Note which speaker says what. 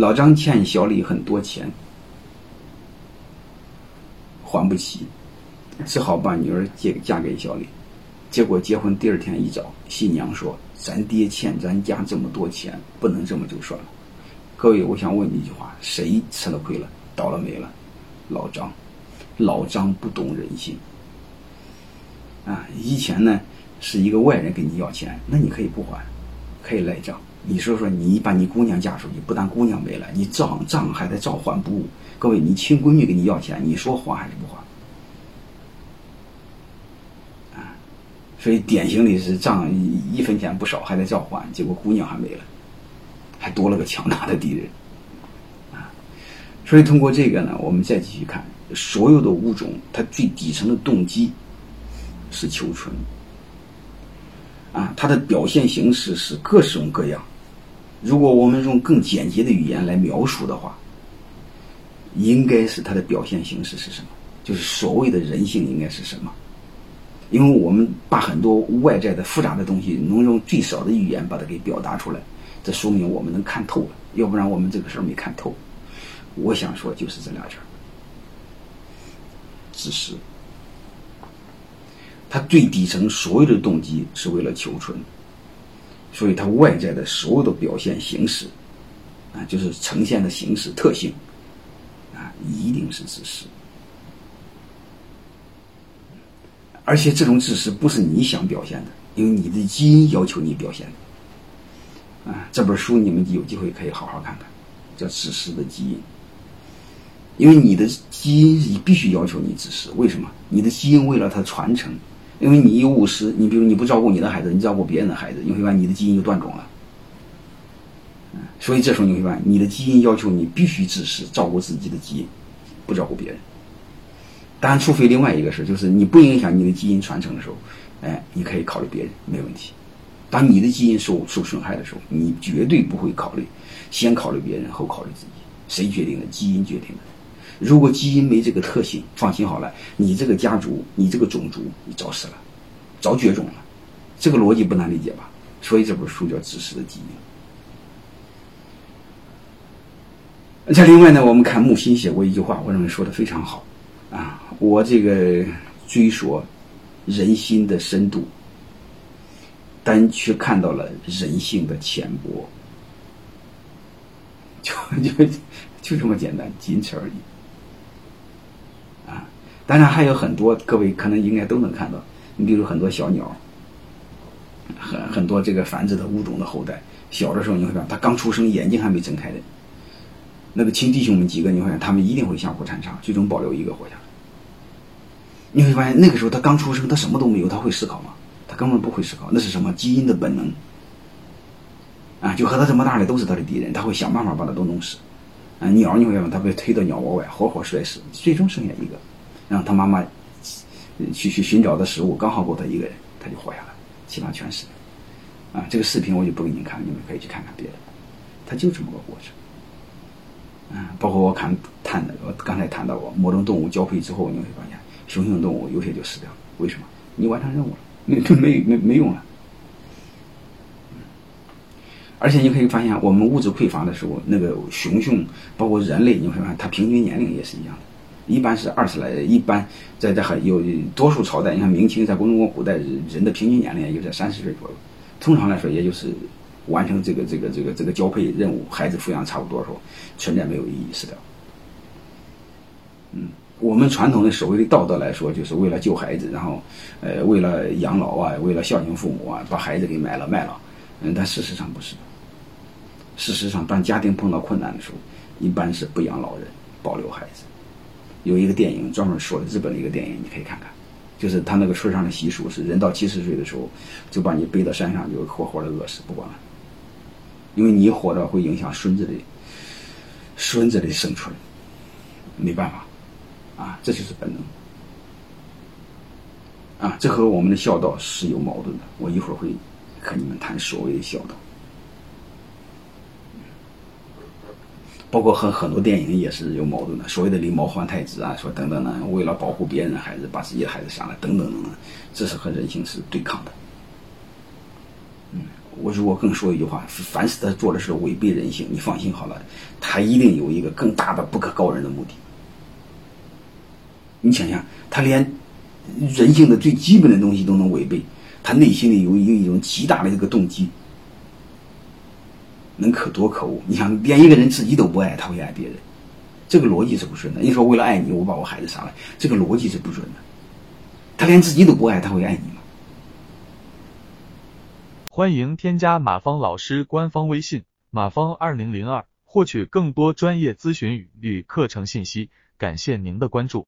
Speaker 1: 老张欠小李很多钱，还不起，只好把女儿借嫁给小李。结果结婚第二天一早，新娘说：“咱爹欠咱家这么多钱，不能这么就算了。”各位，我想问你一句话：谁吃了亏了，倒了霉了？老张，老张不懂人性。啊，以前呢是一个外人跟你要钱，那你可以不还，可以赖账。你说说，你把你姑娘嫁出去，不但姑娘没了，你账账还得照还不误。各位，你亲闺女给你要钱，你说还还是不还？啊，所以典型的是账一分钱不少，还得照还，结果姑娘还没了，还多了个强大的敌人。啊，所以通过这个呢，我们再继续看，所有的物种它最底层的动机是求存。啊，它的表现形式是各种各样。如果我们用更简洁的语言来描述的话，应该是它的表现形式是什么？就是所谓的人性应该是什么？因为我们把很多外在的复杂的东西，能用最少的语言把它给表达出来，这说明我们能看透了。要不然我们这个事儿没看透。我想说就是这俩字儿：自私。它最底层所有的动机是为了求存。所以，它外在的所有的表现形式，啊，就是呈现的形式特性，啊，一定是自私。而且，这种自私不是你想表现的，因为你的基因要求你表现。啊，这本书你们有机会可以好好看看，叫《自私的基因》。因为你的基因必须要求你自私，为什么？你的基因为了它传承。因为你一务实，你比如你不照顾你的孩子，你照顾别人的孩子，你会发现你的基因就断种了。所以这时候你会发现，你的基因要求你必须自私，照顾自己的基因，不照顾别人。当然，除非另外一个事就是你不影响你的基因传承的时候，哎，你可以考虑别人，没问题。当你的基因受受损害的时候，你绝对不会考虑，先考虑别人，后考虑自己。谁决定的？基因决定的。如果基因没这个特性，放心好了，你这个家族，你这个种族，你早死了，早绝种了。这个逻辑不难理解吧？所以这本书叫《知识的基因》。再另外呢，我们看木心写过一句话，我认为说的非常好啊。我这个追索人心的深度，但却看到了人性的浅薄，就就就这么简单，仅此而已。当然还有很多，各位可能应该都能看到。你比如很多小鸟，很很多这个繁殖的物种的后代，小的时候你会看，它刚出生眼睛还没睁开的，那个亲弟兄们几个，你会发现他们一定会相互残杀，最终保留一个活下来。你会发现那个时候他刚出生，他什么都没有，他会思考吗？他根本不会思考，那是什么基因的本能啊？就和他这么大的都是他的敌人，他会想办法把他都弄死。啊，鸟你会发现他被推到鸟窝外，活活摔死，最终剩下一个。让他妈妈去去寻找的食物，刚好够他一个人，他就活下来，其他全死。啊，这个视频我就不给你们看，你们可以去看看别的。他就这么个过程。啊，包括我看谈的，我刚才谈到过，某种动物交配之后，你会发现，雄性动物有些就死掉了。为什么？你完成任务了，没没没没用了。而且你可以发现，我们物质匮乏的时候，那个雄性，包括人类，你会发现，它平均年龄也是一样的。一般是二十来，一般在这还有多数朝代，你看明清在中国古代人的平均年龄也就在三十岁左右。通常来说，也就是完成这个这个这个这个交配任务，孩子抚养差不多的时候，存在没有意义死掉。嗯，我们传统的所谓的道德来说，就是为了救孩子，然后呃为了养老啊，为了孝敬父母啊，把孩子给买了卖了。嗯，但事实上不是。事实上，当家庭碰到困难的时候，一般是不养老人，保留孩子。有一个电影专门说的日本的一个电影，你可以看看，就是他那个村上的习俗是，人到七十岁的时候，就把你背到山上，就活活的饿死，不管了，因为你活着会影响孙子的孙子的生存，没办法，啊，这就是本能，啊，这和我们的孝道是有矛盾的，我一会儿会和你们谈所谓的孝道。包括和很多电影也是有矛盾的，所谓的狸猫换太子啊，说等等呢，为了保护别人的孩子，把自己的孩子杀了，等等等等，这是和人性是对抗的。嗯，我。如果更说一句话，凡是他做的事违背人性，你放心好了，他一定有一个更大的不可告人的目的。你想想，他连人性的最基本的东西都能违背，他内心里有有一种极大的一个动机，能可多可恶。你想，连一个人自己都不爱，他会爱别人，这个逻辑是不顺的。你说为了爱你，我把我孩子杀了，这个逻辑是不顺的。他连自己都不爱，他会爱你吗？
Speaker 2: 欢迎添加马芳老师官方微信马芳二零零二，获取更多专业咨询与课程信息。感谢您的关注。